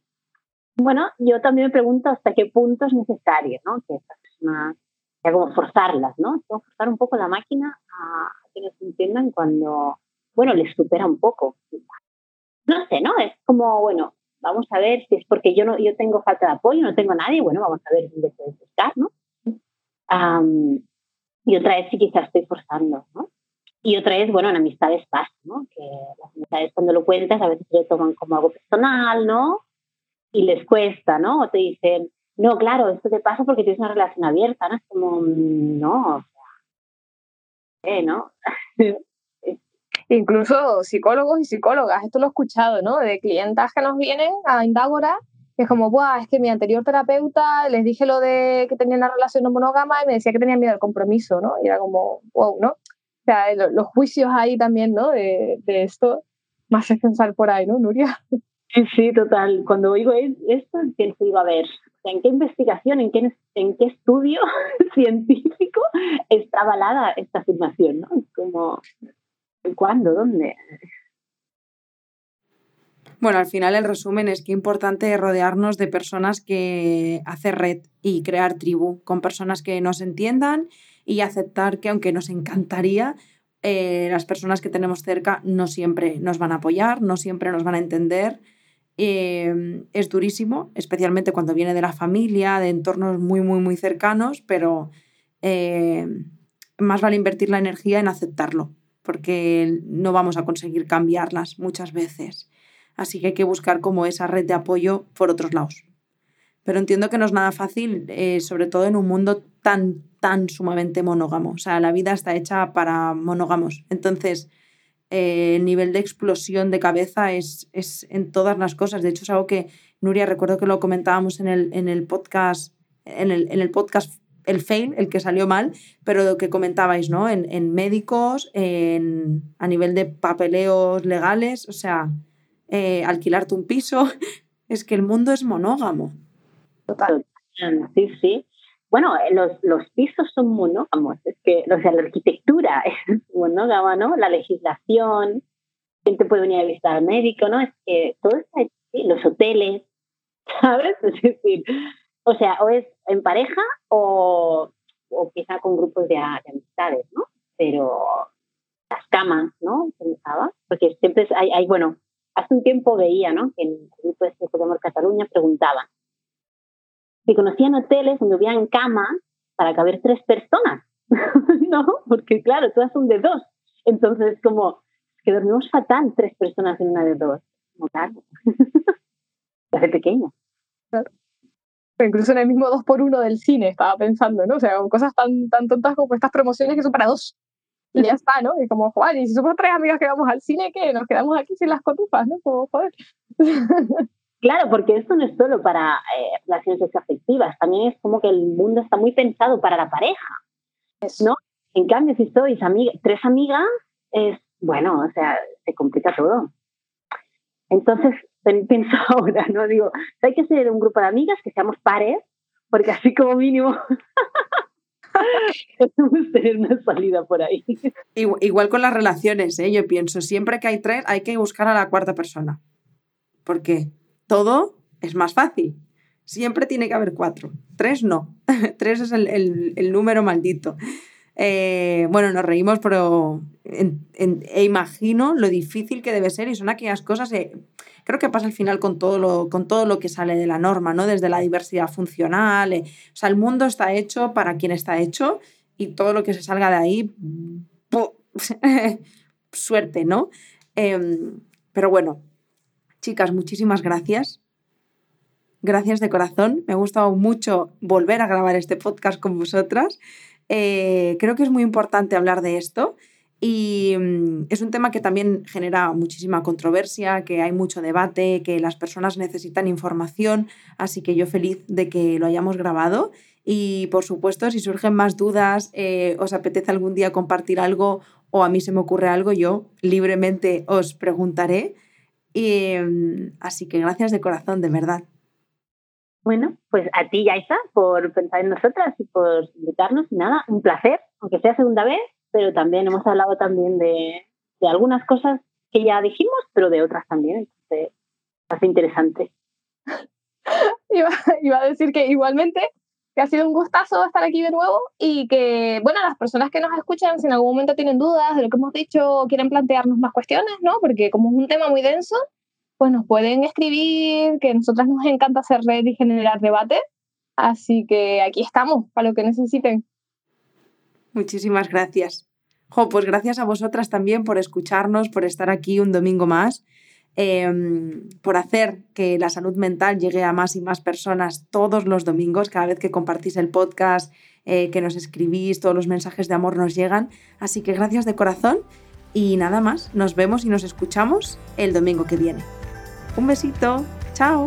bueno, yo también me pregunto hasta qué punto es necesario, ¿no? Que estas personas, que como forzarlas, ¿no? forzar un poco la máquina a que nos entiendan cuando, bueno, les supera un poco. No sé, ¿no? Es como, bueno, vamos a ver si es porque yo no yo tengo falta de apoyo, no tengo nadie, bueno, vamos a ver dónde puedes buscar, ¿no? y otra vez si quizás estoy forzando, ¿no? Y otra vez, bueno, en amistades pasa, ¿no? Que las amistades cuando lo cuentas a veces lo toman como algo personal, ¿no? Y les cuesta, ¿no? O te dicen, no, claro, esto te pasa porque tienes una relación abierta, ¿no? Es como, no, o sea, ¿no? *laughs* incluso psicólogos y psicólogas, esto lo he escuchado, ¿no? De clientas que nos vienen a Indágora, que es como, Buah, es que mi anterior terapeuta les dije lo de que tenía una relación no monógama y me decía que tenía miedo al compromiso, ¿no? Y era como, wow, ¿no? O sea, los juicios ahí también, ¿no? De, de esto, más es pensar por ahí, ¿no, Nuria? Sí, total. Cuando oigo esto, pienso, digo, a ver, ¿en qué investigación, en qué, en qué estudio *laughs* científico está avalada esta afirmación? ¿no? Como, ¿Cuándo? ¿Dónde? Bueno, al final el resumen es que es importante rodearnos de personas que hacen red y crear tribu, con personas que nos entiendan y aceptar que aunque nos encantaría, eh, las personas que tenemos cerca no siempre nos van a apoyar, no siempre nos van a entender. Eh, es durísimo, especialmente cuando viene de la familia, de entornos muy, muy, muy cercanos, pero eh, más vale invertir la energía en aceptarlo porque no vamos a conseguir cambiarlas muchas veces. Así que hay que buscar como esa red de apoyo por otros lados. Pero entiendo que no es nada fácil, eh, sobre todo en un mundo tan, tan sumamente monógamo. O sea, la vida está hecha para monógamos. Entonces, eh, el nivel de explosión de cabeza es, es, en todas las cosas. De hecho, es algo que, Nuria, recuerdo que lo comentábamos en el, en el podcast, en el, en el podcast el fail, el que salió mal, pero lo que comentabais, ¿no? En, en médicos, en, a nivel de papeleos legales, o sea, eh, alquilarte un piso, *laughs* es que el mundo es monógamo. Total. Sí, sí. Bueno, los, los pisos son monógamos, es que, o sea, la arquitectura *laughs* es monógama, ¿no? La legislación, quién te puede venir a visitar médico, ¿no? Es que todo está los hoteles, *laughs* ¿sabes? Es decir, o sea, o es en pareja o, o quizá con grupos de, amistades, ¿no? Pero las camas, ¿no? Pensaba, porque siempre hay, bueno, hace un tiempo veía, ¿no? Que en el grupo de este Podemos Cataluña preguntaban si conocían hoteles donde habían camas para caber tres personas, *laughs* ¿no? Porque claro, todas son de dos. Entonces, como que dormimos fatal tres personas en una de dos. Como claro. *laughs* Hace pequeño. Claro. Incluso en el mismo dos por uno del cine estaba pensando, ¿no? O sea, cosas tan, tan tontas como estas promociones que son para dos. Y ya está, ¿no? Y como, joder, y si somos tres amigas que vamos al cine, ¿qué? Nos quedamos aquí sin las cotufas, ¿no? Como, joder. *laughs* Claro, porque esto no es solo para eh, relaciones afectivas, también es como que el mundo está muy pensado para la pareja, ¿no? En cambio, si sois tres amigas, es, bueno, o sea, se complica todo. Entonces, *laughs* pienso ahora, ¿no? Digo, hay que ser un grupo de amigas que seamos pares, porque así como mínimo *laughs* podemos tener una salida por ahí. Igual, con las relaciones, ¿eh? yo pienso, siempre que hay tres, hay que buscar a la cuarta persona. ¿Por qué? todo es más fácil. Siempre tiene que haber cuatro. Tres no. *laughs* Tres es el, número maldito. Eh, bueno, nos reímos, pero e imagino lo difícil que debe ser y son aquellas cosas, creo que pasa al final con todo, lo, con todo lo que sale de la norma, ¿no? Desde la diversidad funcional, eh, o sea, el mundo está hecho para quien está hecho y todo lo que se salga de ahí, *laughs* suerte, ¿no? Em, pero bueno, Chicas, muchísimas gracias. Gracias de corazón. Me ha gustado mucho volver a grabar este podcast con vosotras. Eh, creo que es muy importante hablar de esto y mm, es un tema que también genera muchísima controversia, que hay mucho debate, que las personas necesitan información, así que yo feliz de que lo hayamos grabado. Y por supuesto, si surgen más dudas, eh, os apetece algún día compartir algo o a mí se me ocurre algo, yo libremente os preguntaré. Y, mm, así que gracias de corazón, de verdad. Bueno, pues a ti, Yaisa, por pensar en nosotras y por invitarnos. Y nada, un placer, aunque sea segunda vez, pero también hemos hablado también de, de algunas cosas que ya dijimos, pero de otras también. Entonces, hace interesante. *laughs* Iba, iba, a decir que igualmente que ha sido un gustazo estar aquí de nuevo y que, bueno, las personas que nos escuchan, si en algún momento tienen dudas de lo que hemos dicho, quieren plantearnos más cuestiones, ¿no? Porque como es un tema muy denso, pues nos pueden escribir, que a nosotras nos encanta hacer red y generar debate. Así que aquí estamos para lo que necesiten. Muchísimas gracias. Jo, pues gracias a vosotras también por escucharnos, por estar aquí un domingo más. Em, por hacer que la salud mental llegue a más y más personas todos los domingos, cada vez que compartís el podcast, eh, que nos escribís, todos los mensajes de amor nos llegan. Así que gracias de corazón y nada más, nos vemos y nos escuchamos el domingo que viene. Un besito, chao.